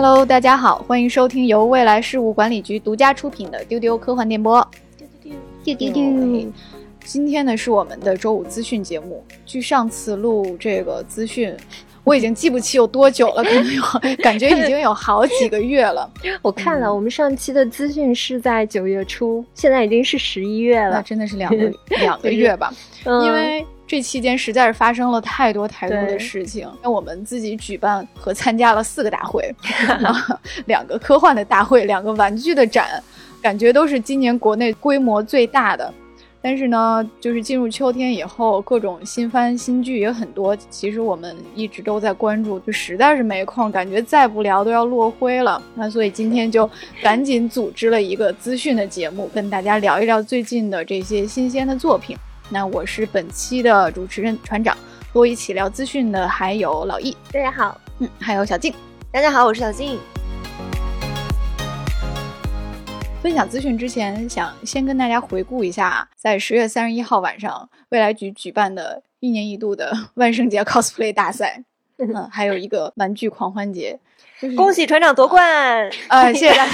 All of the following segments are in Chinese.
Hello，大家好，欢迎收听由未来事务管理局独家出品的丢丢科幻电波。丢丢丢！今天呢是我们的周五资讯节目。距上次录这个资讯，我已经记不起有多久了，可能有感觉已经有好几个月了。我看了，我们上期的资讯是在九月初，现在已经是十一月了，那真的是两个两个月吧？因为。这期间实在是发生了太多太多的事情，那我们自己举办和参加了四个大会，两个科幻的大会，两个玩具的展，感觉都是今年国内规模最大的。但是呢，就是进入秋天以后，各种新番新剧也很多。其实我们一直都在关注，就实在是没空，感觉再不聊都要落灰了。那所以今天就赶紧组织了一个资讯的节目，跟大家聊一聊最近的这些新鲜的作品。那我是本期的主持人船长，和我一起聊资讯的还有老易，大家好，嗯，还有小静，大家好，我是小静。分享资讯之前，想先跟大家回顾一下，在十月三十一号晚上，未来局举办的一年一度的 万圣节 cosplay 大赛，嗯，还有一个玩具狂欢节。恭喜船长夺冠！呃，谢谢大家。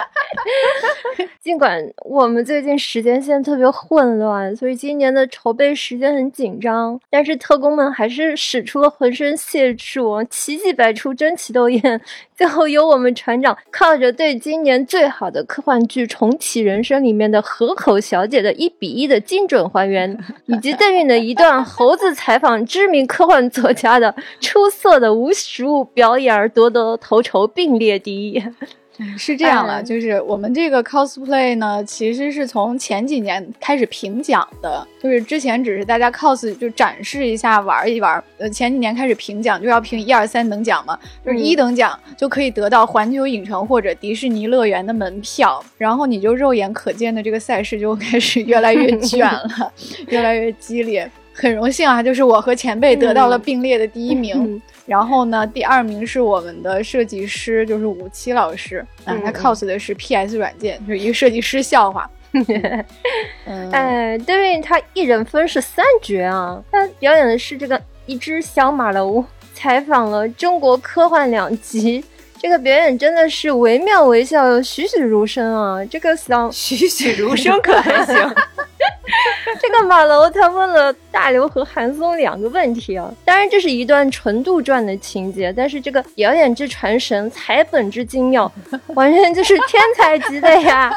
尽管我们最近时间线特别混乱，所以今年的筹备时间很紧张，但是特工们还是使出了浑身解数，奇迹百出，争奇斗艳。最后由我们船长靠着对今年最好的科幻剧《重启人生》里面的河口小姐的一比一的精准还原，以及邓韵的一段猴子采访知名科幻作家的出色的无实物表演而夺得头筹，并列第一。是这样了，就是我们这个 cosplay 呢，其实是从前几年开始评奖的，就是之前只是大家 cos 就展示一下玩一玩，呃，前几年开始评奖就要评一二三等奖嘛，就是一等奖就可以得到环球影城或者迪士尼乐园的门票，然后你就肉眼可见的这个赛事就开始越来越卷了，越来越激烈。很荣幸啊，就是我和前辈得到了并列的第一名。然后呢，第二名是我们的设计师，就是吴七老师啊，他 cos 的是 PS 软件，就是一个设计师笑话。哎，对，他一人分饰三角啊，他表演的是这个一只小马楼，采访了中国科幻两极。这个表演真的是惟妙惟肖，栩栩如生啊！这个嗓栩栩如生可还行？这个马楼他问了大刘和韩松两个问题啊，当然这是一段纯杜撰的情节，但是这个表演之传神，采本之精妙，完全就是天才级的呀！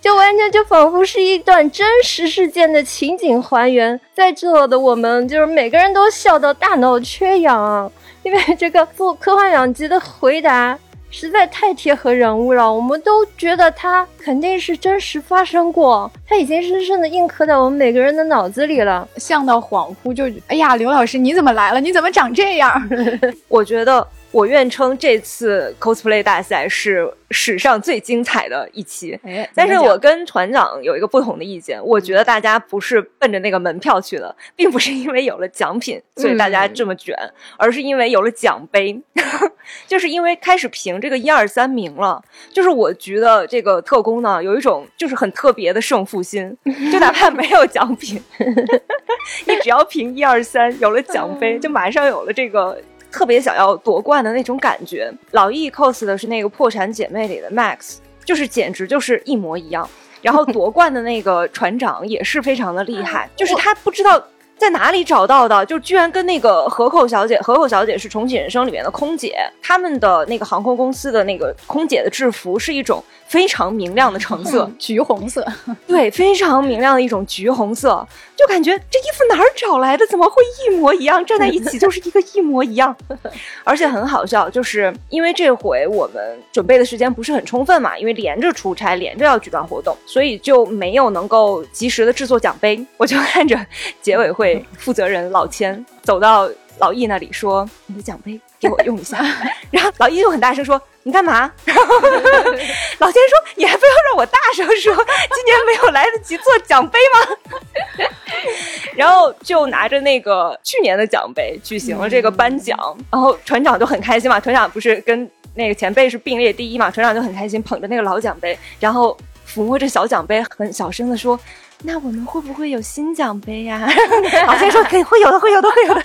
就完全就仿佛是一段真实事件的情景还原，在座的我们就是每个人都笑到大脑缺氧，因为这个做科幻两极的回答。实在太贴合人物了，我们都觉得他肯定是真实发生过，他已经深深的印刻在我们每个人的脑子里了，像到恍惚就，哎呀，刘老师你怎么来了？你怎么长这样？我觉得。我愿称这次 cosplay 大赛是史上最精彩的一期，但是我跟团长有一个不同的意见，我觉得大家不是奔着那个门票去的，并不是因为有了奖品所以大家这么卷，而是因为有了奖杯，就是因为开始评这个一二三名了，就是我觉得这个特工呢有一种就是很特别的胜负心，就哪怕没有奖品，你只要评一二三，有了奖杯，就马上有了这个。特别想要夺冠的那种感觉。老易 cos 的是那个破产姐妹里的 Max，就是简直就是一模一样。然后夺冠的那个船长也是非常的厉害，就是他不知道。在哪里找到的？就居然跟那个河口小姐，河口小姐是《重启人生》里面的空姐，他们的那个航空公司的那个空姐的制服是一种非常明亮的橙色，橘红色，对，非常明亮的一种橘红色，就感觉这衣服哪儿找来的？怎么会一模一样？站在一起就是一个一模一样，而且很好笑，就是因为这回我们准备的时间不是很充分嘛，因为连着出差，连着要举办活动，所以就没有能够及时的制作奖杯。我就看着结委会。负责人老千走到老易那里说：“你的奖杯给我用一下。”然后老易就很大声说：“你干嘛？” 然后老千说：“你还非要让我大声说？今年没有来得及做奖杯吗？” 然后就拿着那个去年的奖杯举行了这个颁奖，然后船长就很开心嘛。船长不是跟那个前辈是并列第一嘛？船长就很开心，捧着那个老奖杯，然后抚摸着小奖杯，很小声的说。那我们会不会有新奖杯呀？老先说可以，会有的，会有的，会有的。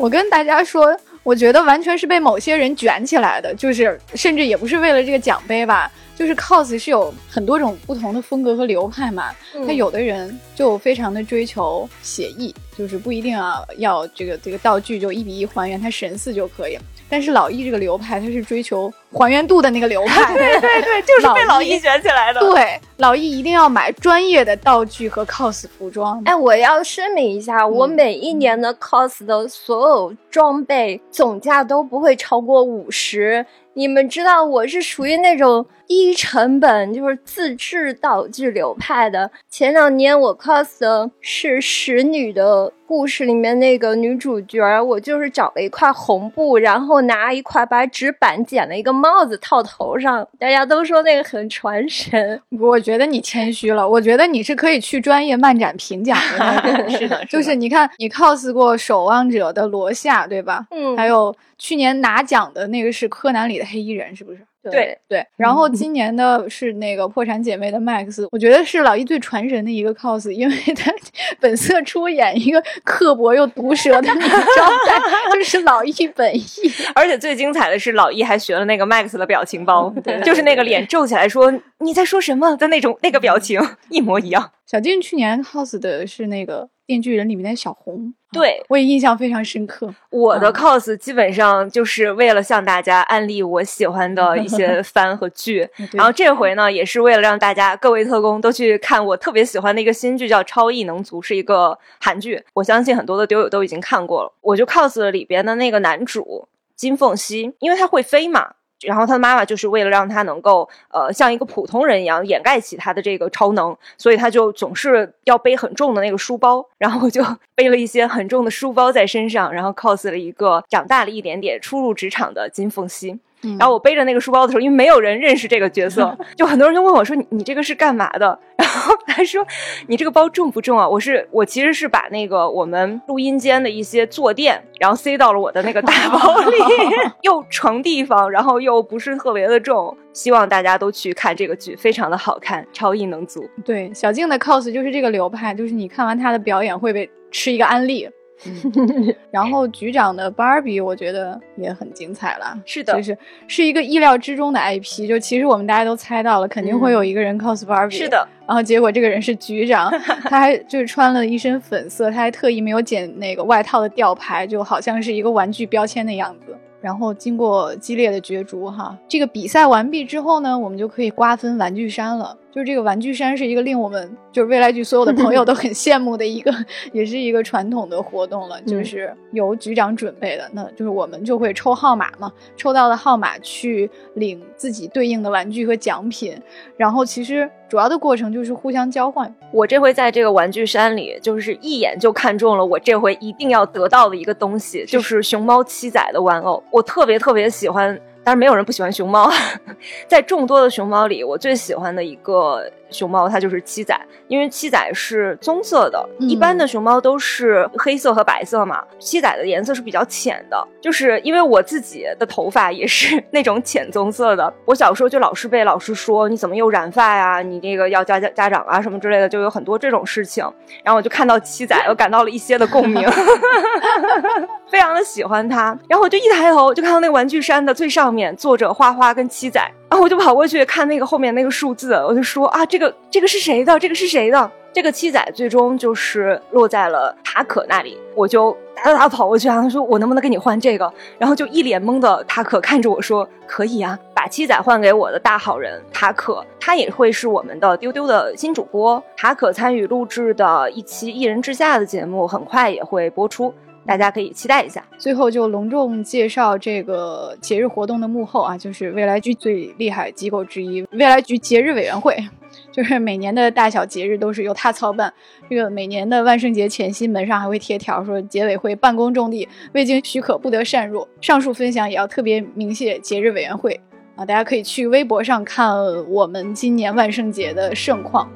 我跟大家说，我觉得完全是被某些人卷起来的，就是甚至也不是为了这个奖杯吧，就是 cos 是有很多种不同的风格和流派嘛。他有的人就非常的追求写意，就是不一定要要这个这个道具就一比一还原，他神似就可以。但是老易这个流派，他是追求还原度的那个流派，对对对，就是被老易卷起来的。对，老易一定要买专业的道具和 cos 服装。哎，我要声明一下，我每一年的 cos 的所有装备总价都不会超过五十。你们知道我是属于那种低成本，就是自制道具流派的。前两年我 cos 的是《使女的故事》里面那个女主角，我就是找了一块红布，然后拿一块白纸板剪了一个帽子套头上。大家都说那个很传神，我觉得你谦虚了。我觉得你是可以去专业漫展评奖的。是的，就是你看你 cos 过《守望者》的罗夏，对吧？嗯，还有。去年拿奖的那个是柯南里的黑衣人，是不是？对对。然后今年的是那个破产姐妹的 Max，我觉得是老一最传神的一个 cos，因为他 本色出演一个刻薄又毒舌的那个状态，就是老一本意。而且最精彩的是，老一还学了那个 Max 的表情包，就是那个脸皱起来说你在说什么的那种那个表情一模一样。小静去年 cos 的是那个《电锯人》里面的小红。对我也印象非常深刻。我的 cos 基本上就是为了向大家安利我喜欢的一些 番和剧，然后这回呢，也是为了让大家各位特工都去看我特别喜欢的一个新剧，叫《超异能族》，是一个韩剧。我相信很多的丢友都已经看过了。我就 cos 了里边的那个男主金凤熙，因为他会飞嘛。然后他的妈妈就是为了让他能够呃像一个普通人一样掩盖起他的这个超能，所以他就总是要背很重的那个书包，然后就 背了一些很重的书包在身上，然后 cos 了一个长大了一点点、初入职场的金凤熙。然后我背着那个书包的时候，因为没有人认识这个角色，就很多人就问我说：“你你这个是干嘛的？” 然后他说：“你这个包重不重啊？”我是我其实是把那个我们录音间的一些坐垫，然后塞到了我的那个大包里，又成地方，然后又不是特别的重。希望大家都去看这个剧，非常的好看，超异能族。对，小静的 cos 就是这个流派，就是你看完她的表演会被吃一个安利。然后局长的芭比，我觉得也很精彩了。是的，就是是一个意料之中的 IP。就其实我们大家都猜到了，肯定会有一个人 cos 芭比。是的，然后结果这个人是局长，他还就是穿了一身粉色，他还特意没有剪那个外套的吊牌，就好像是一个玩具标签的样子。然后经过激烈的角逐，哈，这个比赛完毕之后呢，我们就可以瓜分玩具山了。就是这个玩具山是一个令我们就是未来局所有的朋友都 很羡慕的一个，也是一个传统的活动了，就是由局长准备的。那就是我们就会抽号码嘛，抽到的号码去领自己对应的玩具和奖品。然后其实主要的过程就是互相交换。我这回在这个玩具山里，就是一眼就看中了我这回一定要得到的一个东西，就是熊猫七仔的玩偶。我特别特别喜欢。但是没有人不喜欢熊猫，在众多的熊猫里，我最喜欢的一个。熊猫它就是七仔，因为七仔是棕色的，一般的熊猫都是黑色和白色嘛。七仔的颜色是比较浅的，就是因为我自己的头发也是 那种浅棕色的。我小时候就老是被老师说你怎么又染发呀？你这个要家家家长啊什么之类的，就有很多这种事情。然后我就看到七仔，我感到了一些的共鸣，非常的喜欢它。然后我就一抬头就看到那个玩具山的最上面坐着花花跟七仔。然后我就跑过去看那个后面那个数字，我就说啊，这个这个是谁的？这个是谁的？这个七仔最终就是落在了塔可那里。我就哒哒哒跑过去啊，他说我能不能跟你换这个？然后就一脸懵的塔可看着我说可以啊，把七仔换给我的大好人塔可，他也会是我们的丢丢的新主播。塔可参与录制的一期一人之下的节目，很快也会播出。大家可以期待一下。最后就隆重介绍这个节日活动的幕后啊，就是未来局最厉害机构之一——未来局节日委员会，就是每年的大小节日都是由他操办。这个每年的万圣节前夕，门上还会贴条说节委会办公重地，未经许可不得擅入。上述分享也要特别鸣谢节日委员会啊！大家可以去微博上看我们今年万圣节的盛况。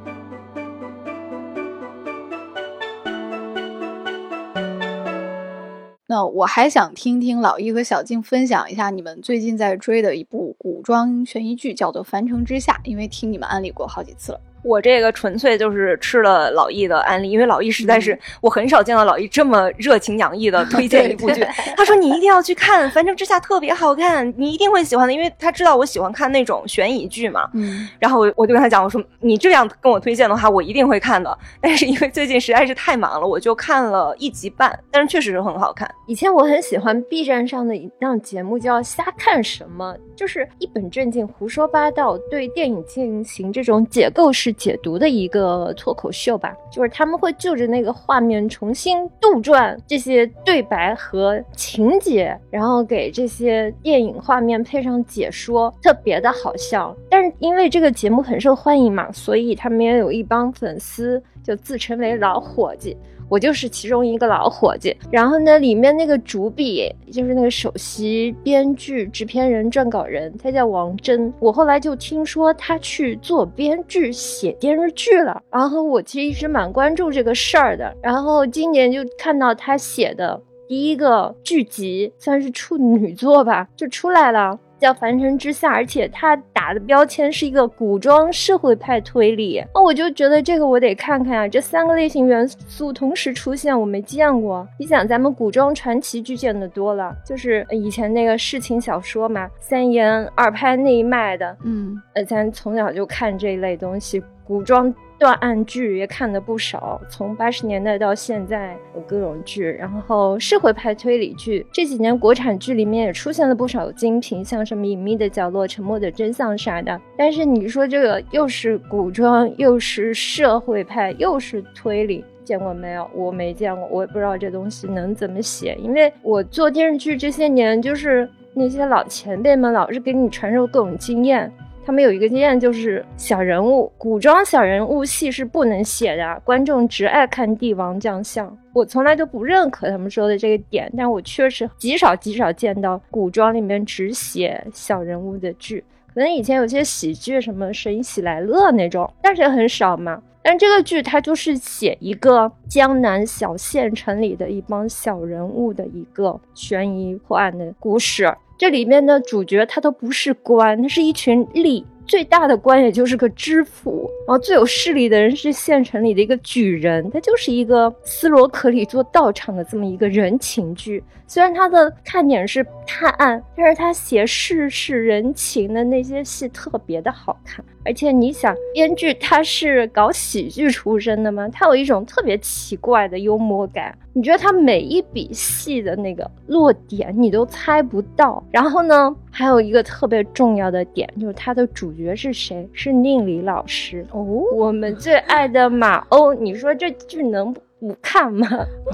那我还想听听老易和小静分享一下你们最近在追的一部古装悬疑剧，叫做《凡城之下》，因为听你们安利过好几次了。我这个纯粹就是吃了老易的安利，因为老易实在是我很少见到老易这么热情洋溢的 推荐一部剧。他说你一定要去看《繁城之下》，特别好看，你一定会喜欢的，因为他知道我喜欢看那种悬疑剧嘛。嗯，然后我我就跟他讲，我说你这样跟我推荐的话，我一定会看的。但是因为最近实在是太忙了，我就看了一集半，但是确实是很好看。以前我很喜欢 B 站上的一档节目叫《瞎看什么》，就是一本正经胡说八道，对电影进行这种解构式。解读的一个脱口秀吧，就是他们会就着那个画面重新杜撰这些对白和情节，然后给这些电影画面配上解说，特别的好笑。但是因为这个节目很受欢迎嘛，所以他们也有一帮粉丝，就自称为老伙计。我就是其中一个老伙计，然后呢，里面那个主笔就是那个首席编剧、制片人、撰稿人，他叫王真。我后来就听说他去做编剧、写电视剧了，然后我其实一直蛮关注这个事儿的。然后今年就看到他写的第一个剧集，算是处女作吧，就出来了。叫《凡尘之下》，而且他打的标签是一个古装社会派推理，那我就觉得这个我得看看啊！这三个类型元素同时出现，我没见过。你想，咱们古装传奇剧见的多了，就是以前那个世情小说嘛，三言二拍那一脉的，嗯，呃，咱从小就看这一类东西，古装。断案剧也看的不少，从八十年代到现在有各种剧，然后社会派推理剧这几年国产剧里面也出现了不少精品，像什么《隐秘的角落》《沉默的真相》啥的。但是你说这个又是古装，又是社会派，又是推理，见过没有？我没见过，我也不知道这东西能怎么写，因为我做电视剧这些年，就是那些老前辈们老是给你传授各种经验。他们有一个经验，就是小人物、古装小人物戏是不能写的，观众只爱看帝王将相。我从来都不认可他们说的这个点，但我确实极少极少见到古装里面只写小人物的剧。可能以前有些喜剧，什么《神医喜来乐》那种，但是也很少嘛。但这个剧它就是写一个江南小县城里的一帮小人物的一个悬疑破案的故事。这里面的主角他都不是官，他是一群吏。最大的官也就是个知府，然后最有势力的人是县城里的一个举人，他就是一个斯罗克里做道场的这么一个人情剧。虽然他的看点是探案，但是他写世事人情的那些戏特别的好看。而且你想，编剧他是搞喜剧出身的吗？他有一种特别奇怪的幽默感。你觉得他每一笔戏的那个落点你都猜不到。然后呢，还有一个特别重要的点就是它的主角是谁？是宁理老师哦，我们最爱的马欧。你说这剧能不看吗？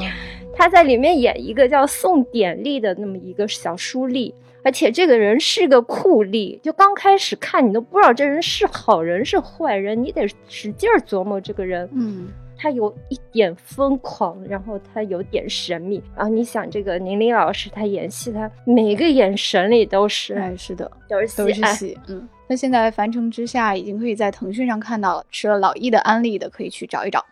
他在里面演一个叫宋典丽的那么一个小书吏，而且这个人是个酷吏。就刚开始看你都不知道这人是好人是坏人，你得使劲琢磨这个人。嗯。他有一点疯狂，然后他有点神秘，然后你想这个宁理老师他演戏，他每个眼神里都是，哎，是的，都是都是戏，嗯。那现在《凡城之下》已经可以在腾讯上看到了，吃了老易的安利的可以去找一找。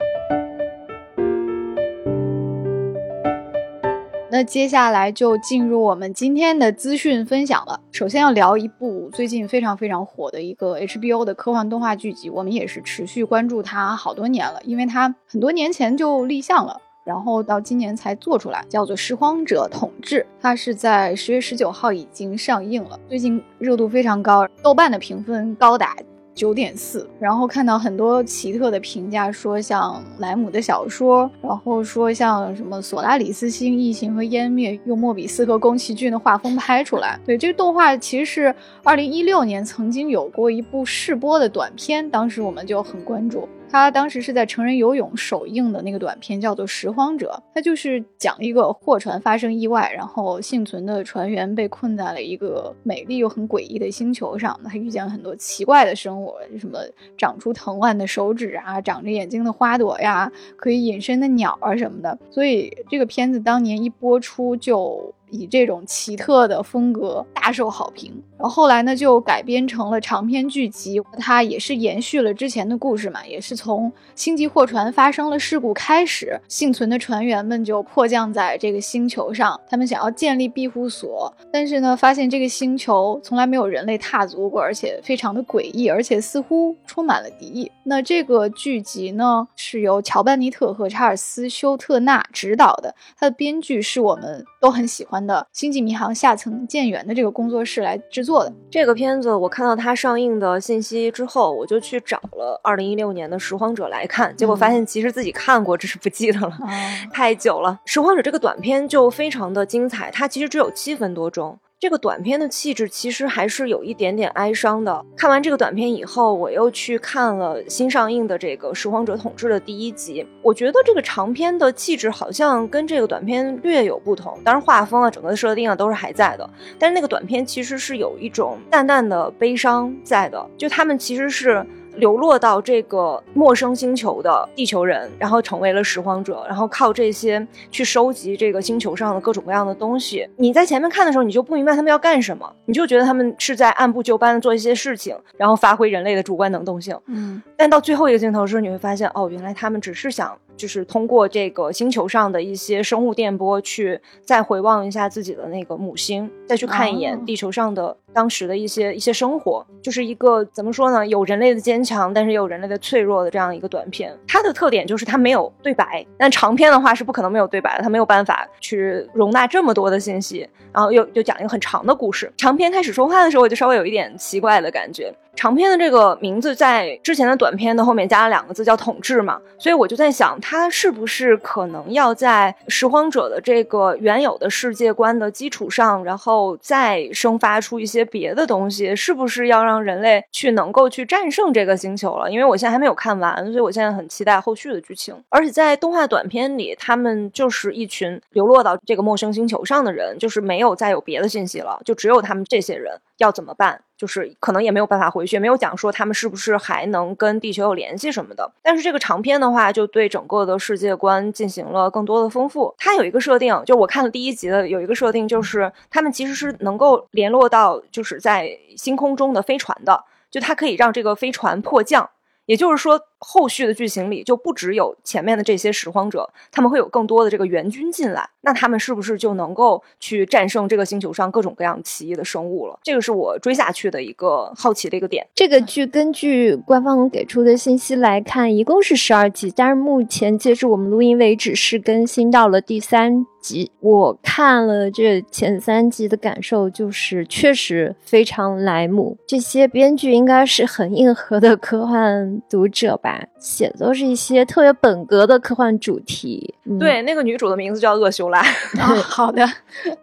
那接下来就进入我们今天的资讯分享了。首先要聊一部最近非常非常火的一个 HBO 的科幻动画剧集，我们也是持续关注它好多年了，因为它很多年前就立项了，然后到今年才做出来，叫做《拾荒者统治》。它是在十月十九号已经上映了，最近热度非常高，豆瓣的评分高达。九点四，然后看到很多奇特的评价，说像莱姆的小说，然后说像什么索拉里斯星、异形和湮灭用莫比斯和宫崎骏的画风拍出来。对这个动画，其实是二零一六年曾经有过一部试播的短片，当时我们就很关注。他当时是在成人游泳首映的那个短片，叫做《拾荒者》，他就是讲一个货船发生意外，然后幸存的船员被困在了一个美丽又很诡异的星球上，他遇见了很多奇怪的生物，什么长出藤蔓的手指啊，长着眼睛的花朵呀，可以隐身的鸟啊什么的。所以这个片子当年一播出就。以这种奇特的风格大受好评。然后后来呢，就改编成了长篇剧集，它也是延续了之前的故事嘛，也是从星际货船发生了事故开始，幸存的船员们就迫降在这个星球上，他们想要建立庇护所，但是呢，发现这个星球从来没有人类踏足过，而且非常的诡异，而且似乎充满了敌意。那这个剧集呢，是由乔班尼特和查尔斯·休特纳执导的，它的编剧是我们都很喜欢的《星际迷航：下层舰员》的这个工作室来制作的。这个片子我看到它上映的信息之后，我就去找了二零一六年的《拾荒者》来看，结果发现其实自己看过，只是不记得了，太久了。《拾荒者》这个短片就非常的精彩，它其实只有七分多钟。这个短片的气质其实还是有一点点哀伤的。看完这个短片以后，我又去看了新上映的这个《拾荒者统治》的第一集。我觉得这个长片的气质好像跟这个短片略有不同，当然画风啊、整个的设定啊都是还在的。但是那个短片其实是有一种淡淡的悲伤在的，就他们其实是。流落到这个陌生星球的地球人，然后成为了拾荒者，然后靠这些去收集这个星球上的各种各样的东西。你在前面看的时候，你就不明白他们要干什么，你就觉得他们是在按部就班的做一些事情，然后发挥人类的主观能动性。嗯，但到最后一个镜头的时候，你会发现，哦，原来他们只是想。就是通过这个星球上的一些生物电波，去再回望一下自己的那个母星，再去看一眼地球上的当时的一些一些生活，就是一个怎么说呢？有人类的坚强，但是也有人类的脆弱的这样一个短片。它的特点就是它没有对白，但长篇的话是不可能没有对白的，它没有办法去容纳这么多的信息，然后又又讲一个很长的故事。长篇开始说话的时候，我就稍微有一点奇怪的感觉。长篇的这个名字在之前的短片的后面加了两个字，叫统治嘛，所以我就在想，它是不是可能要在拾荒者的这个原有的世界观的基础上，然后再生发出一些些别的东西？是不是要让人类去能够去战胜这个星球了？因为我现在还没有看完，所以我现在很期待后续的剧情。而且在动画短片里，他们就是一群流落到这个陌生星球上的人，就是没有再有别的信息了，就只有他们这些人要怎么办？就是可能也没有办法回去，没有讲说他们是不是还能跟地球有联系什么的。但是这个长篇的话，就对整个的世界观进行了更多的丰富。它有一个设定，就我看了第一集的，有一个设定就是他们其实是能够联络到就是在星空中的飞船的，就它可以让这个飞船迫降。也就是说，后续的剧情里就不只有前面的这些拾荒者，他们会有更多的这个援军进来。那他们是不是就能够去战胜这个星球上各种各样奇异的生物了？这个是我追下去的一个好奇的一个点。这个剧根据官方给出的信息来看，一共是十二集，但是目前截至我们录音为止是更新到了第三。集我看了这前三集的感受就是确实非常莱姆，这些编剧应该是很硬核的科幻读者吧，写的都是一些特别本格的科幻主题。对，那个女主的名字叫厄修拉。好的，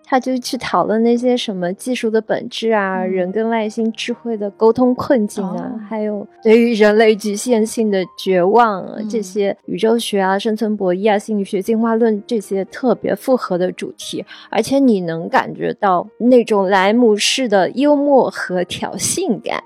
他就去讨论那些什么技术的本质啊，人跟外星智慧的沟通困境啊，还有对于人类局限性的绝望啊，这些宇宙学啊、生存博弈啊、心理学进化论这些特别复合的主题，而且你能感觉到那种莱姆式的幽默和挑衅感。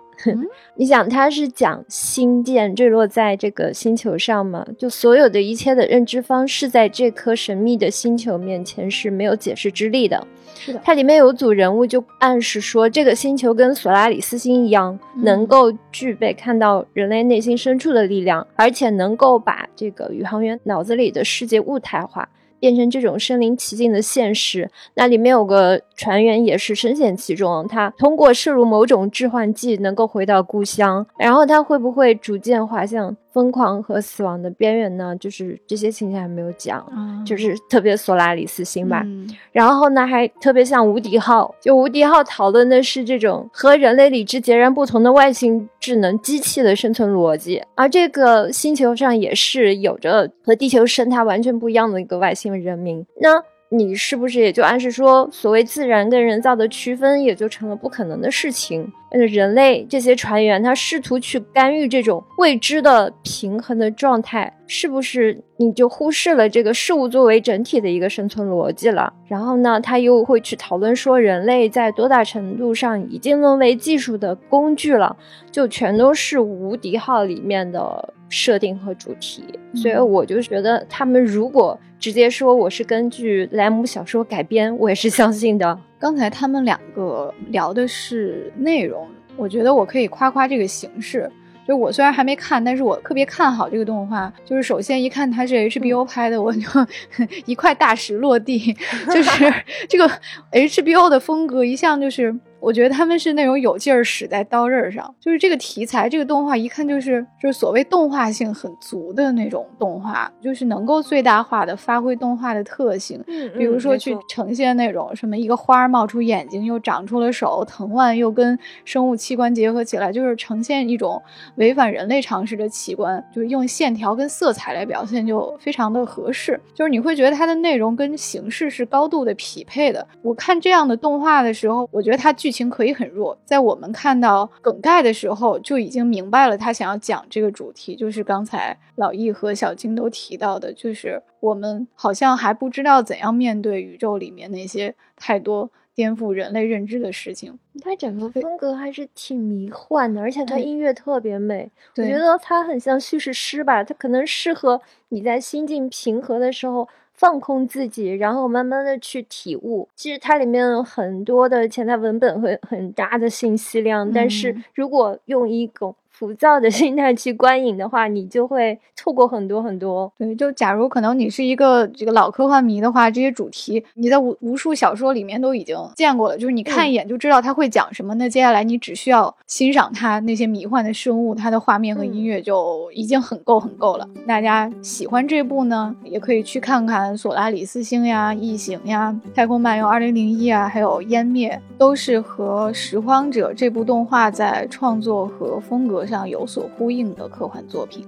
你想，它是讲星舰坠落在这个星球上吗？就所有的一切的认知方式，在这颗神秘的星球面前是没有解释之力的。是的，它里面有组人物就暗示说，这个星球跟索拉里斯星一样，能够具备看到人类内心深处的力量，而且能够把这个宇航员脑子里的世界物态化。变成这种身临其境的现实，那里面有个船员也是深陷其中，他通过摄入某种致幻剂能够回到故乡，然后他会不会逐渐滑向？疯狂和死亡的边缘呢，就是这些情节还没有讲，就是特别索拉里斯星吧。然后呢，还特别像无敌号，就无敌号讨论的是这种和人类理智截然不同的外星智能机器的生存逻辑，而这个星球上也是有着和地球生态完全不一样的一个外星人民。那。你是不是也就暗示说，所谓自然跟人造的区分也就成了不可能的事情？呃，人类这些船员他试图去干预这种未知的平衡的状态，是不是你就忽视了这个事物作为整体的一个生存逻辑了？然后呢，他又会去讨论说，人类在多大程度上已经沦为技术的工具了？就全都是无敌号里面的。设定和主题，所以我就觉得他们如果直接说我是根据莱姆小说改编，我也是相信的。刚才他们两个聊的是内容，我觉得我可以夸夸这个形式。就我虽然还没看，但是我特别看好这个动画。就是首先一看它是 HBO 拍的，我就 一块大石落地。就是 这个 HBO 的风格一向就是。我觉得他们是那种有劲儿使在刀刃上，就是这个题材，这个动画一看就是就是所谓动画性很足的那种动画，就是能够最大化的发挥动画的特性，比如说去呈现那种什么一个花冒出眼睛，又长出了手，藤蔓又跟生物器官结合起来，就是呈现一种违反人类常识的器官，就是用线条跟色彩来表现，就非常的合适。就是你会觉得它的内容跟形式是高度的匹配的。我看这样的动画的时候，我觉得它剧。剧情可以很弱，在我们看到梗概的时候就已经明白了他想要讲这个主题，就是刚才老易和小金都提到的，就是我们好像还不知道怎样面对宇宙里面那些太多颠覆人类认知的事情。他整个风格还是挺迷幻的，而且他音乐特别美，我觉得他很像叙事诗吧，他可能适合你在心境平和的时候。放空自己，然后慢慢的去体悟。其实它里面有很多的潜在文本和很大的信息量，但是如果用一种浮躁的 心态去观影的话，你就会错过很多很多。对，就假如可能你是一个这个老科幻迷的话，这些主题你在无无数小说里面都已经见过了，就是你看一眼就知道他会讲什么。那接下来你只需要欣赏它那些迷幻的生物，它的画面和音乐就已经很够很够了。大家喜欢这部呢，也可以去看看《索拉里斯星》呀、《异形》呀、《太空漫游2001》啊，还有《湮灭》，都是和《拾荒者》这部动画在创作和风格。上有所呼应的科幻作品，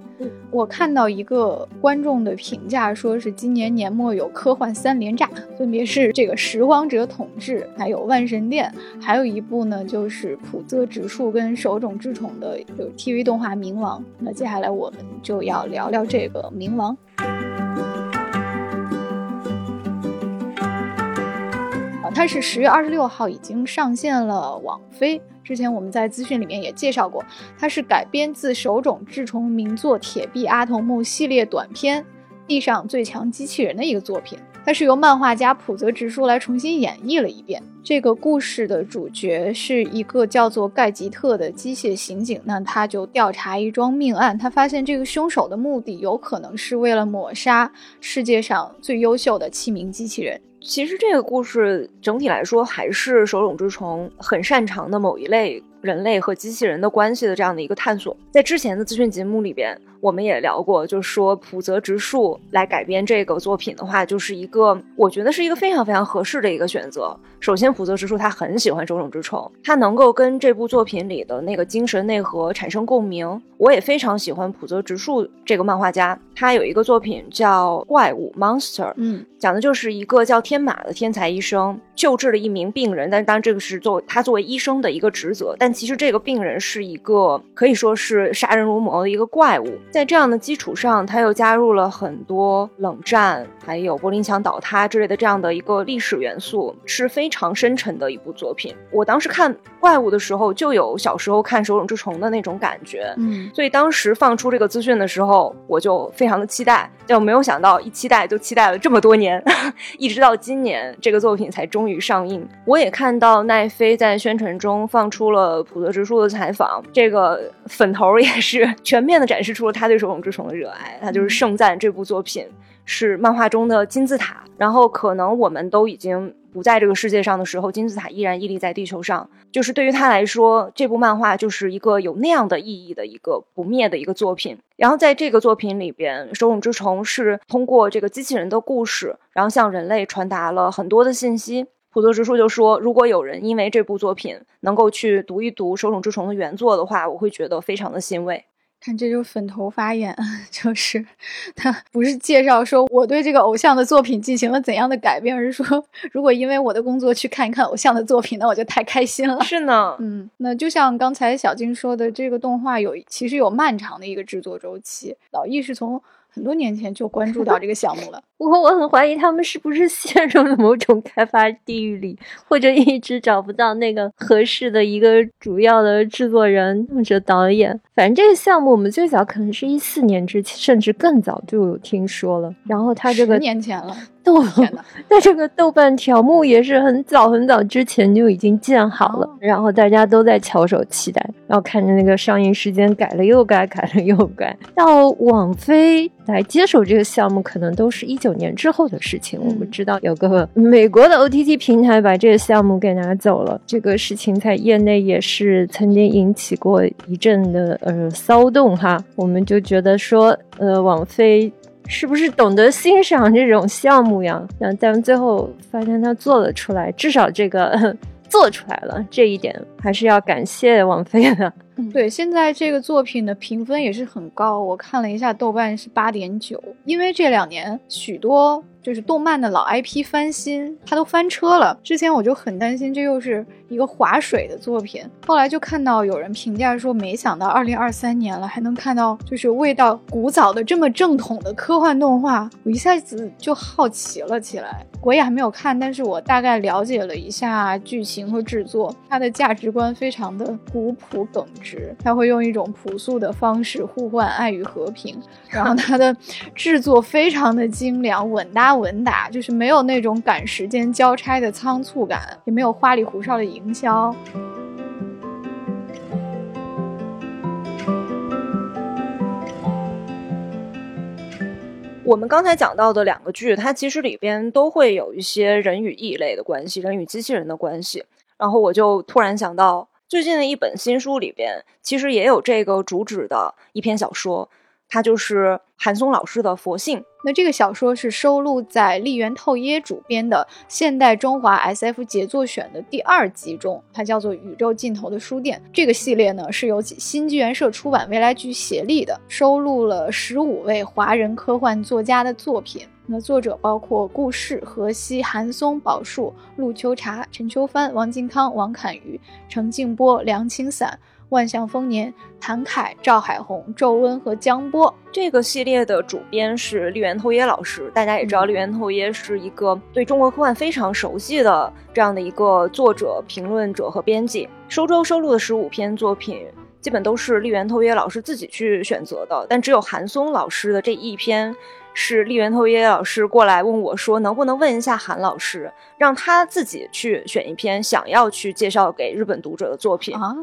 我看到一个观众的评价，说是今年年末有科幻三连炸，分别是这个《拾荒者统治》，还有《万神殿》，还有一部呢就是浦泽直树跟手冢治虫的就 TV 动画《冥王》。那接下来我们就要聊聊这个《冥王》啊，它是十月二十六号已经上线了网飞。之前我们在资讯里面也介绍过，它是改编自手冢治虫名作《铁臂阿童木》系列短篇《地上最强机器人》的一个作品。它是由漫画家浦泽直树来重新演绎了一遍。这个故事的主角是一个叫做盖吉特的机械刑警，那他就调查一桩命案，他发现这个凶手的目的有可能是为了抹杀世界上最优秀的七名机器人。其实这个故事整体来说还是手冢治虫很擅长的某一类人类和机器人的关系的这样的一个探索。在之前的资讯节目里边，我们也聊过，就是说浦泽直树来改编这个作品的话，就是一个我觉得是一个非常非常合适的一个选择。首先，浦泽直树他很喜欢手冢治虫，他能够跟这部作品里的那个精神内核产生共鸣。我也非常喜欢浦泽直树这个漫画家，他有一个作品叫《怪物 Monster》，嗯，讲的就是一个叫天马的天才医生救治了一名病人，但当然这个是作他作为医生的一个职责，但其实这个病人是一个可以说是杀人如魔的一个怪物。在这样的基础上，他又加入了很多冷战，还有柏林墙倒塌之类的这样的一个历史元素，是非。常深沉的一部作品。我当时看怪物的时候，就有小时候看手冢治虫的那种感觉。嗯，所以当时放出这个资讯的时候，我就非常的期待。就没有想到一期待就期待了这么多年，一直到今年这个作品才终于上映。我也看到奈飞在宣传中放出了普泽直树的采访，这个粉头也是全面的展示出了他他对手冢治虫的热爱。他就是盛赞这部作品是漫画中的金字塔。然后可能我们都已经。不在这个世界上的时候，金字塔依然屹立在地球上。就是对于他来说，这部漫画就是一个有那样的意义的一个不灭的一个作品。然后在这个作品里边，手冢治虫是通过这个机器人的故事，然后向人类传达了很多的信息。普泽直树就说，如果有人因为这部作品能够去读一读手冢治虫的原作的话，我会觉得非常的欣慰。看，这就是粉头发言，就是他不是介绍说我对这个偶像的作品进行了怎样的改变，而是说 如果因为我的工作去看一看偶像的作品，那我就太开心了。是呢，嗯，那就像刚才小金说的，这个动画有其实有漫长的一个制作周期。老易是从很多年前就关注到这个项目了。不过我很怀疑他们是不是陷入了某种开发地狱里，或者一直找不到那个合适的一个主要的制作人或者导演。反正这个项目我们最早可能是一四年之前，甚至更早就有听说了。然后他这个十年前了，豆天呐，那这个豆瓣条目也是很早很早之前就已经建好了，然后大家都在翘首期待，然后看着那个上映时间改了又改，改了又改，到网飞来接手这个项目，可能都是一九年之后的事情。我们知道有个美国的 OTT 平台把这个项目给拿走了，这个事情在业内也是曾经引起过一阵的呃骚动哈。我们就觉得说，呃，网飞是不是懂得欣赏这种项目呀？那但最后发现他做了出来，至少这个 做出来了，这一点还是要感谢王菲的。对，现在这个作品的评分也是很高，我看了一下，豆瓣是八点九。因为这两年许多就是动漫的老 IP 翻新，它都翻车了。之前我就很担心这又是一个划水的作品，后来就看到有人评价说，没想到二零二三年了还能看到就是味道古早的这么正统的科幻动画，我一下子就好奇了起来。我也还没有看，但是我大概了解了一下剧情和制作，它的价值观非常的古朴耿直，它会用一种朴素的方式呼唤爱与和平，然后它的制作非常的精良，稳当搭稳打，就是没有那种赶时间交差的仓促感，也没有花里胡哨的营销。我们刚才讲到的两个剧，它其实里边都会有一些人与异类的关系，人与机器人的关系。然后我就突然想到，最近的一本新书里边，其实也有这个主旨的一篇小说。它就是韩松老师的《佛性》。那这个小说是收录在立原透耶主编的《现代中华 SF 杰作选》的第二集中，它叫做《宇宙尽头的书店》。这个系列呢是由新纪元社出版未来局协力的，收录了十五位华人科幻作家的作品。那作者包括顾氏、何西、韩松、宝树、陆秋茶、陈秋帆、王靖康、王侃瑜、程静波、梁清散。万象丰年、谭凯、赵海红、周温和江波这个系列的主编是立原透耶老师。大家也知道，立原透耶是一个对中国科幻非常熟悉的这样的一个作者、评论者和编辑。收周收录的十五篇作品，基本都是立原透耶老师自己去选择的，但只有韩松老师的这一篇是立原透耶老师过来问我说，能不能问一下韩老师，让他自己去选一篇想要去介绍给日本读者的作品啊。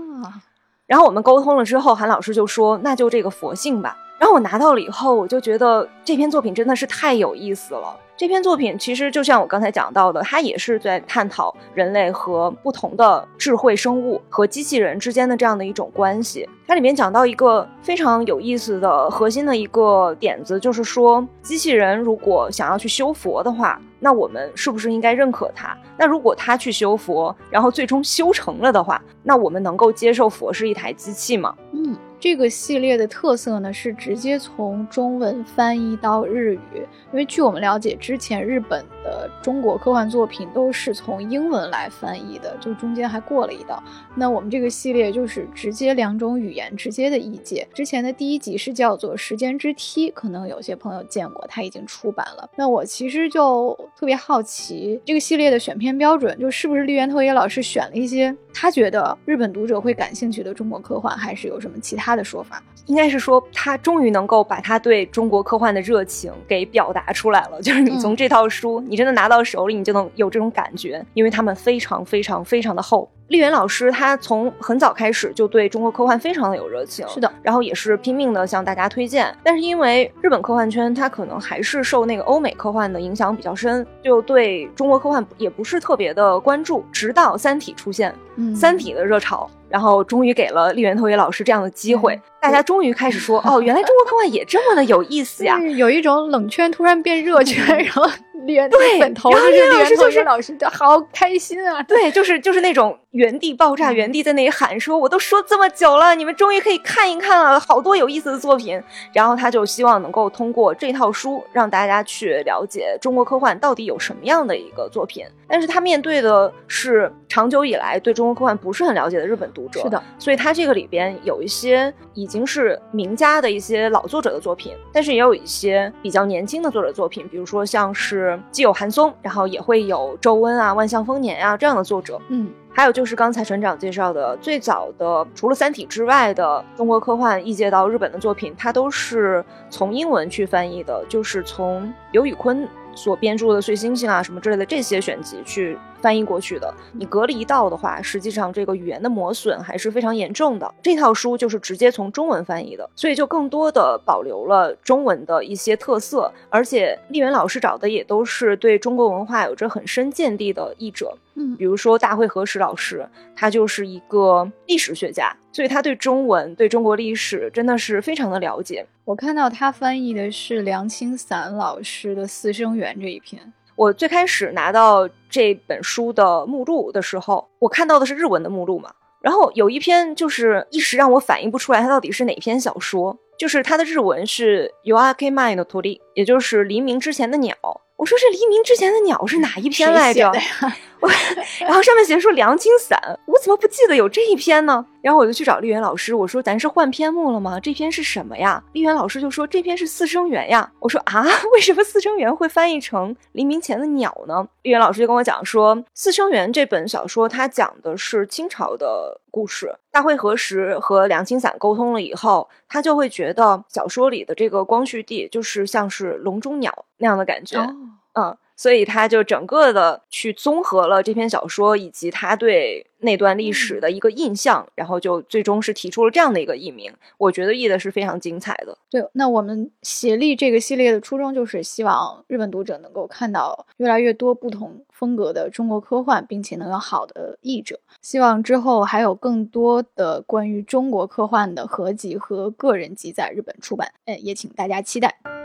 然后我们沟通了之后，韩老师就说：“那就这个佛性吧。”然后我拿到了以后，我就觉得这篇作品真的是太有意思了。这篇作品其实就像我刚才讲到的，它也是在探讨人类和不同的智慧生物和机器人之间的这样的一种关系。它里面讲到一个非常有意思的核心的一个点子，就是说机器人如果想要去修佛的话，那我们是不是应该认可它？那如果它去修佛，然后最终修成了的话，那我们能够接受佛是一台机器吗？嗯。这个系列的特色呢，是直接从中文翻译到日语。因为据我们了解，之前日本的中国科幻作品都是从英文来翻译的，就中间还过了一道。那我们这个系列就是直接两种语言直接的译介。之前的第一集是叫做《时间之梯》，可能有些朋友见过，它已经出版了。那我其实就特别好奇，这个系列的选片标准，就是不是立原透也老师选了一些他觉得日本读者会感兴趣的中国科幻，还是有什么其？他的说法应该是说，他终于能够把他对中国科幻的热情给表达出来了。就是你从这套书，你真的拿到手里，你就能有这种感觉，因为它们非常非常非常的厚。丽媛老师她从很早开始就对中国科幻非常的有热情，是的，然后也是拼命的向大家推荐。但是因为日本科幻圈，它可能还是受那个欧美科幻的影响比较深，就对中国科幻也不是特别的关注。直到《三体》出现，《三体》的热潮。然后终于给了丽媛透也老师这样的机会，大家终于开始说 哦，原来中国科幻也这么的有意思呀！有一种冷圈突然变热圈，然后对 粉头，然后老师就是老师好开心啊！对，就是就是那种原地爆炸，原地在那里喊说：“我都说这么久了，你们终于可以看一看了，好多有意思的作品。”然后他就希望能够通过这套书让大家去了解中国科幻到底有什么样的一个作品。但是他面对的是长久以来对中国科幻不是很了解的日本读者，是的，所以他这个里边有一些已经是名家的一些老作者的作品，但是也有一些比较年轻的作者作品，比如说像是既有韩松，然后也会有周温啊、万象丰年啊这样的作者，嗯。还有就是刚才船长介绍的最早的，除了《三体》之外的中国科幻译介到日本的作品，它都是从英文去翻译的，就是从刘宇昆所编著的《碎星星》啊什么之类的这些选集去。翻译过去的，你隔了一道的话，实际上这个语言的磨损还是非常严重的。这套书就是直接从中文翻译的，所以就更多的保留了中文的一些特色。而且丽媛老师找的也都是对中国文化有着很深见地的译者，嗯，比如说大会和史老师，他就是一个历史学家，所以他对中文、对中国历史真的是非常的了解。我看到他翻译的是梁清散老师的《四生缘》这一篇。我最开始拿到这本书的目录的时候，我看到的是日文的目录嘛，然后有一篇就是一时让我反应不出来它到底是哪篇小说，就是它的日文是 y o a k e m i no tori，也就是黎明之前的鸟。我说这黎明之前的鸟是哪一篇来着？我然后上面写说梁青散，我怎么不记得有这一篇呢？然后我就去找丽媛老师，我说咱是换篇目了吗？这篇是什么呀？丽媛老师就说这篇是四生缘呀。我说啊，为什么四生缘会翻译成黎明前的鸟呢？丽媛老师就跟我讲说，四生缘这本小说它讲的是清朝的故事。大会何时和梁清散沟通了以后，他就会觉得小说里的这个光绪帝就是像是笼中鸟那样的感觉，嗯。所以他就整个的去综合了这篇小说以及他对那段历史的一个印象，然后就最终是提出了这样的一个译名。我觉得译的是非常精彩的。对，那我们协力这个系列的初衷就是希望日本读者能够看到越来越多不同风格的中国科幻，并且能有好的译者。希望之后还有更多的关于中国科幻的合集和个人集在日本出版。嗯，也请大家期待。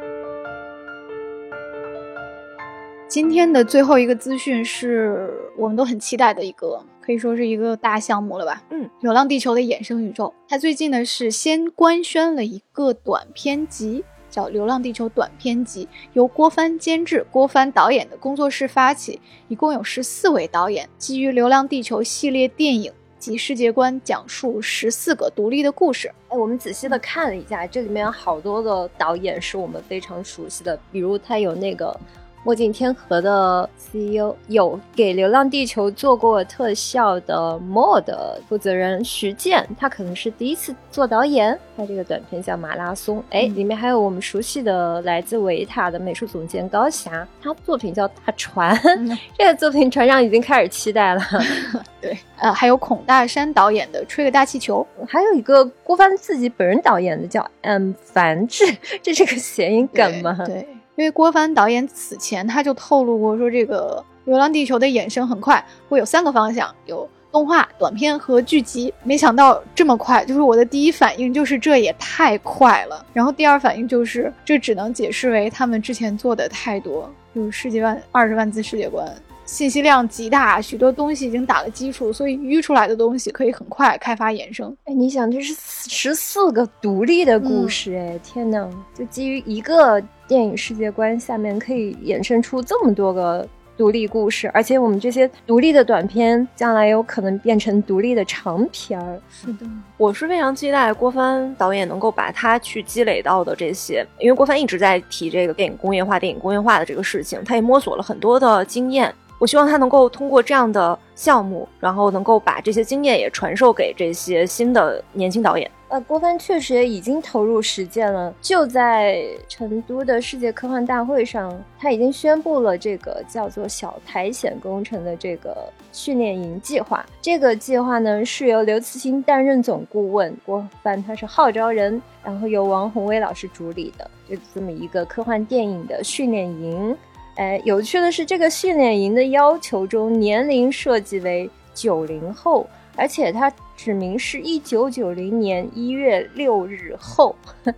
今天的最后一个资讯是我们都很期待的一个，可以说是一个大项目了吧？嗯，《流浪地球》的衍生宇宙，它最近呢是先官宣了一个短片集，叫《流浪地球短片集》，由郭帆监制、郭帆导演的工作室发起，一共有十四位导演，基于《流浪地球》系列电影及世界观，讲述十四个独立的故事。哎，我们仔细的看了一下，这里面有好多的导演是我们非常熟悉的，比如他有那个。墨镜天河的 CEO 有给《流浪地球》做过特效的 MOD 负责人徐健，他可能是第一次做导演。他这个短片叫《马拉松》，哎，里面还有我们熟悉的来自维塔的美术总监高霞，他作品叫《大船》，这个作品船长已经开始期待了。对，呃，还有孔大山导演的《吹个大气球》，还有一个郭帆自己本人导演的叫《嗯繁殖》，这是个谐音梗吗？对。因为郭帆导演此前他就透露过，说这个《流浪地球》的衍生很快会有三个方向，有动画、短片和剧集。没想到这么快，就是我的第一反应就是这也太快了。然后第二反应就是这只能解释为他们之前做的太多，就是世界万二十万字世界观。信息量极大，许多东西已经打了基础，所以淤出来的东西可以很快开发衍生。哎，你想，这是十四个独立的故事，哎，天呐，就基于一个电影世界观下面，可以衍生出这么多个。独立故事，而且我们这些独立的短片将来有可能变成独立的长片儿。是的，我是非常期待郭帆导演能够把他去积累到的这些，因为郭帆一直在提这个电影工业化、电影工业化的这个事情，他也摸索了很多的经验。我希望他能够通过这样的项目，然后能够把这些经验也传授给这些新的年轻导演。呃，郭帆确实也已经投入实践了。就在成都的世界科幻大会上，他已经宣布了这个叫做“小苔藓工程”的这个训练营计划。这个计划呢，是由刘慈欣担任总顾问，郭帆他是号召人，然后由王宏威老师主理的，就这么一个科幻电影的训练营。哎，有趣的是，这个训练营的要求中年龄设计为九零后。而且他指明是一九九零年一月六日后。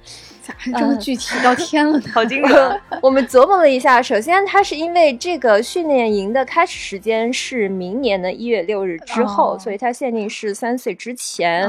咋还这么具体到天了呢？好精准。我们琢磨了一下，首先它是因为这个训练营的开始时间是明年的一月六日之后，所以它限定是三岁之前。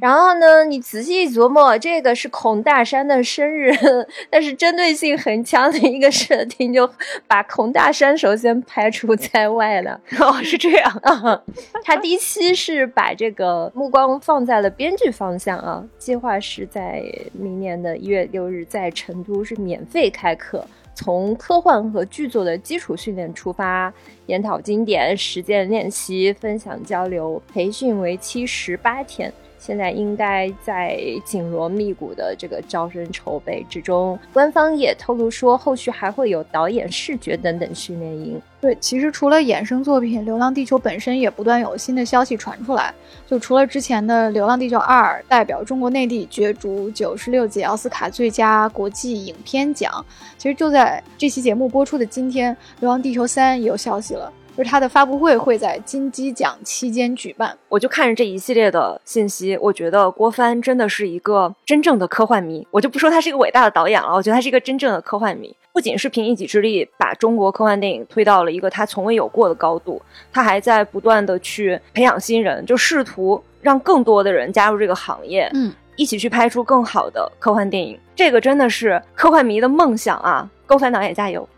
然后呢，你仔细一琢磨，这个是孔大山的生日，但是针对性很强的一个设定，就把孔大山首先排除在外了。哦，是这样啊。他第一期是把这个目光放在了编剧方向啊，计划是在明年的一。月六日在成都是免费开课，从科幻和剧作的基础训练出发，研讨经典、实践练习、分享交流，培训为期十八天。现在应该在紧锣密鼓的这个招生筹备之中。官方也透露说，后续还会有导演、视觉等等训练营。对，其实除了衍生作品，《流浪地球》本身也不断有新的消息传出来。就除了之前的《流浪地球二》代表中国内地角逐九十六届奥斯卡最佳国际影片奖，其实就在这期节目播出的今天，《流浪地球三》也有消息了。就是它的发布会会在金鸡奖期间举办，我就看着这一系列的信息，我觉得郭帆真的是一个真正的科幻迷。我就不说他是一个伟大的导演了，我觉得他是一个真正的科幻迷。不仅是凭一己之力把中国科幻电影推到了一个他从未有过的高度，他还在不断的去培养新人，就试图让更多的人加入这个行业，嗯，一起去拍出更好的科幻电影。这个真的是科幻迷的梦想啊！郭帆导演加油！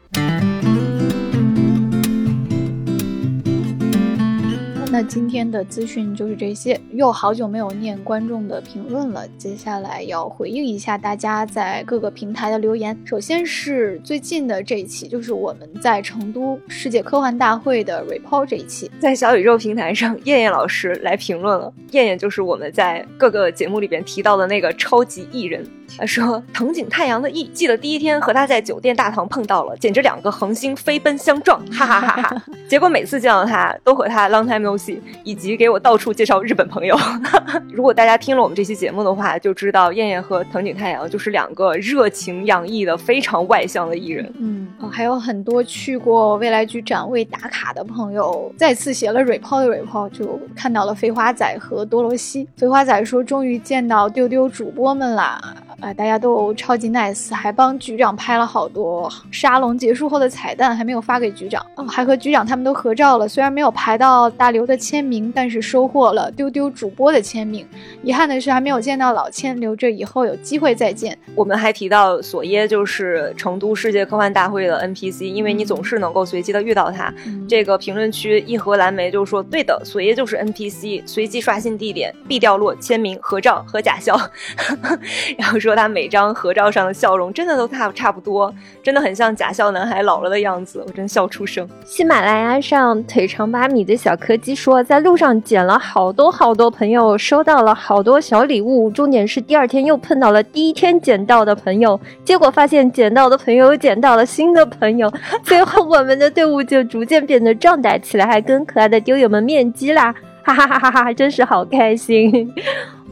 那今天的资讯就是这些，又好久没有念观众的评论了。接下来要回应一下大家在各个平台的留言。首先是最近的这一期，就是我们在成都世界科幻大会的 report 这一期，在小宇宙平台上，燕燕老师来评论了。燕燕就是我们在各个节目里边提到的那个超级艺人。他说：“藤井太阳的艺，记得第一天和他在酒店大堂碰到了，简直两个恒星飞奔相撞，哈哈哈哈！结果每次见到他，都和他 long time no see，以及给我到处介绍日本朋友。如果大家听了我们这期节目的话，就知道燕燕和藤井太阳就是两个热情洋溢的、非常外向的艺人。嗯，还有很多去过未来局展位打卡的朋友，再次写了 report 的 report，就看到了飞花仔和多罗西。飞花仔说：终于见到丢丢主播们啦！”啊，大家都超级 nice，还帮局长拍了好多沙龙结束后的彩蛋，还没有发给局长。哦，还和局长他们都合照了，虽然没有排到大刘的签名，但是收获了丢丢主播的签名。遗憾的是还没有见到老千，留着以后有机会再见。我们还提到索耶就是成都世界科幻大会的 NPC，因为你总是能够随机的遇到他。这个评论区一盒蓝莓就说，对的，索耶就是 NPC，随机刷新地点必掉落签名合照和假笑，然后。说他每张合照上的笑容真的都差差不多，真的很像假笑男孩老了的样子，我真笑出声。喜马拉雅上腿长八米的小柯基说，在路上捡了好多好多朋友，收到了好多小礼物，重点是第二天又碰到了第一天捡到的朋友，结果发现捡到的朋友又捡到了新的朋友，最后我们的队伍就逐渐变得壮大起来，还跟可爱的丢友们面基啦，哈哈哈哈哈，真是好开心。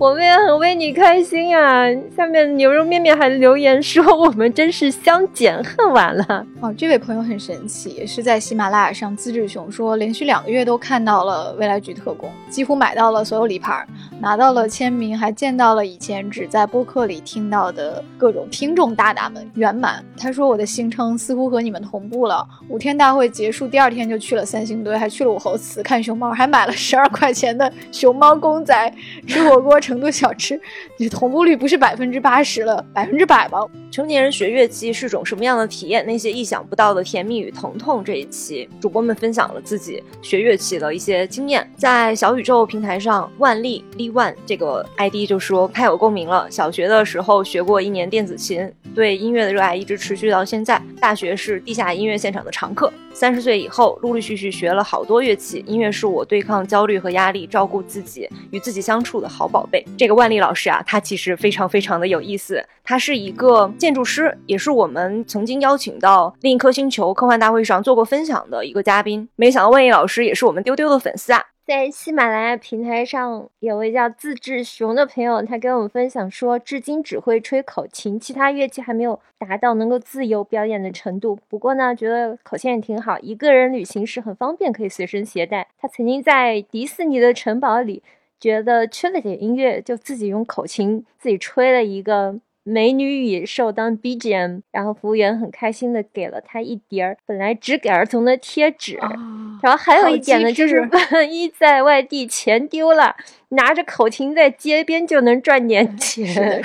我们也很为你开心啊！下面牛肉面面还留言说：“我们真是相见恨晚了。”哦，这位朋友很神奇，是在喜马拉雅上，资质熊说连续两个月都看到了未来局特工，几乎买到了所有礼牌，拿到了签名，还见到了以前只在播客里听到的各种听众大大们圆满。他说：“我的行程似乎和你们同步了，五天大会结束，第二天就去了三星堆，还去了武侯祠看熊猫，还买了十二块钱的熊猫公仔，吃火锅。”成成都小吃，你同步率不是百分之八十了，百分之百吧？成年人学乐器是种什么样的体验？那些意想不到的甜蜜与疼痛。这一期主播们分享了自己学乐器的一些经验。在小宇宙平台上，万丽丽万这个 ID 就说太有共鸣了。小学的时候学过一年电子琴，对音乐的热爱一直持续到现在。大学是地下音乐现场的常客。三十岁以后，陆陆续续学了好多乐器。音乐是我对抗焦虑和压力、照顾自己、与自己相处的好宝贝。这个万丽老师啊，他其实非常非常的有意思。他是一个建筑师，也是我们曾经邀请到另一颗星球科幻大会上做过分享的一个嘉宾。没想到万丽老师也是我们丢丢的粉丝啊！在喜马拉雅平台上，有位叫自制熊的朋友，他跟我们分享说，至今只会吹口琴，其他乐器还没有达到能够自由表演的程度。不过呢，觉得口琴也挺好，一个人旅行时很方便，可以随身携带。他曾经在迪士尼的城堡里。觉得缺了点音乐，就自己用口琴自己吹了一个。美女与野兽当 BGM，然后服务员很开心的给了他一叠儿本来只给儿童的贴纸，然后还有一点呢，就是万一在外地钱丢了，拿着口琴在街边就能赚点 钱。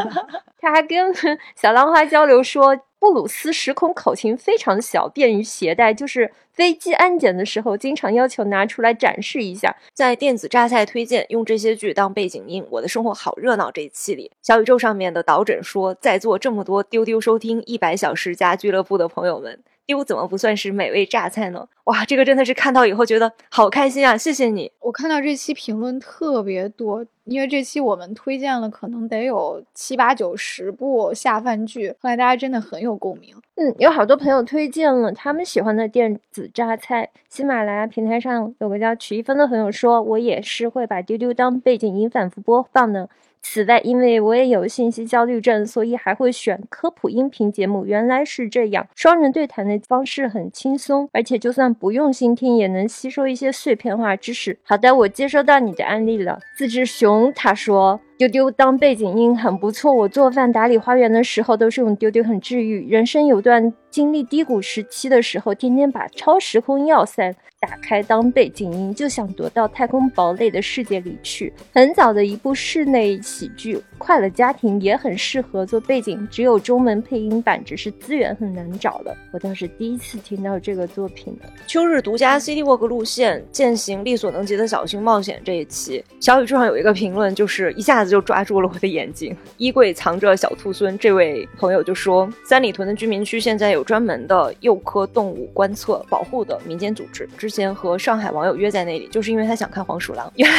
他还跟小浪花交流说。布鲁斯时空口琴非常小，便于携带，就是飞机安检的时候经常要求拿出来展示一下。在电子榨菜推荐用这些剧当背景音，我的生活好热闹。这一期里，小宇宙上面的导诊说，在座这么多丢丢收听一百小时加俱乐部的朋友们。丢怎么不算是美味榨菜呢？哇，这个真的是看到以后觉得好开心啊！谢谢你。我看到这期评论特别多，因为这期我们推荐了可能得有七八九十部下饭剧，后来大家真的很有共鸣。嗯，有好多朋友推荐了他们喜欢的电子榨菜。喜马拉雅平台上有个叫曲一芬的朋友说，我也是会把丢丢当背景音反复播放的。此外，因为我也有信息焦虑症，所以还会选科普音频节目。原来是这样，双人对谈的方式很轻松，而且就算不用心听，也能吸收一些碎片化知识。好的，我接收到你的案例了。自制熊他说。丢丢当背景音很不错，我做饭打理花园的时候都是用丢丢，很治愈。人生有段经历低谷时期的时候，天天把超时空要塞打开当背景音，就想躲到太空堡垒的世界里去。很早的一部室内喜剧《快乐家庭》也很适合做背景，只有中文配音版，只是资源很难找了。我倒是第一次听到这个作品的。秋日独家 CD Walk 路线践行力所能及的小型冒险这一期，小宇宙上有一个评论，就是一下子。就抓住了我的眼睛。衣柜藏着小兔孙，这位朋友就说，三里屯的居民区现在有专门的幼科动物观测保护的民间组织。之前和上海网友约在那里，就是因为他想看黄鼠狼。原来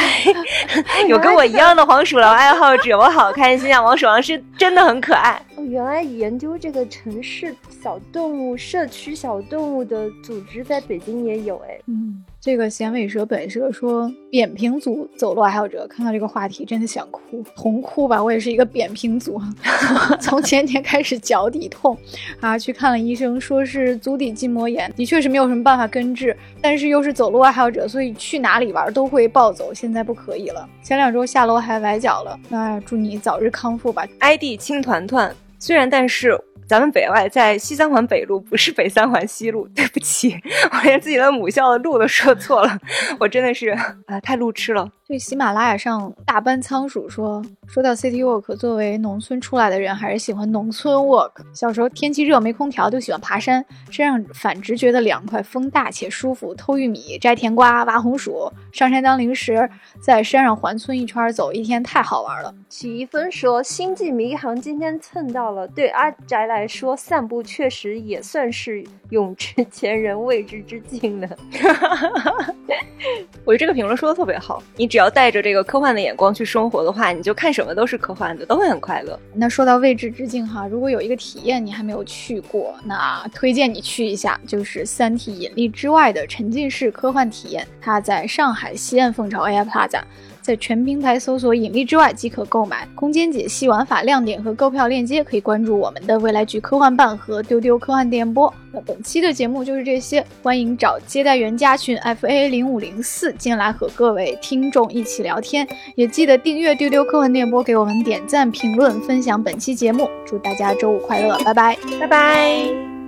有跟我一样的黄鼠狼爱好者，我好开心啊！黄鼠狼是真的很可爱。哦，原来研究这个城市小动物、社区小动物的组织在北京也有哎。嗯。这个咸尾蛇本蛇说，扁平足走路爱好者看到这个话题真的想哭，同哭吧。我也是一个扁平足，从前天开始脚底痛，啊，去看了医生，说是足底筋膜炎，的确是没有什么办法根治，但是又是走路爱好者，所以去哪里玩都会暴走，现在不可以了。前两周下楼还崴脚了，那祝你早日康复吧。ID 青团团，虽然但是。咱们北外在西三环北路，不是北三环西路。对不起，我连自己的母校的路都说错了，我真的是啊，太路痴了。对喜马拉雅上大班仓鼠说，说到 City Walk，作为农村出来的人，还是喜欢农村 Walk。小时候天气热没空调，就喜欢爬山，身上反直觉得凉快，风大且舒服。偷玉米、摘甜瓜、挖红薯，上山当零食，在山上环村一圈走一天，太好玩了。许一芬说，星际迷航今天蹭到了，对阿宅来说，散步确实也算是永之前人未知之境呢。我觉得这个评论说的特别好，你只。要带着这个科幻的眼光去生活的话，你就看什么都是科幻的，都会很快乐。那说到未知之境哈，如果有一个体验你还没有去过，那推荐你去一下，就是《三体：引力之外》的沉浸式科幻体验，它在上海西岸凤巢 AI Plaza。在全平台搜索“引力之外”即可购买。空间解析、玩法亮点和购票链接可以关注我们的未来局科幻办和丢丢科幻电波。那本期的节目就是这些，欢迎找接待员加群 f a 零五零四进来和各位听众一起聊天，也记得订阅丢丢科幻电波，给我们点赞、评论、分享本期节目。祝大家周五快乐，拜拜，拜拜。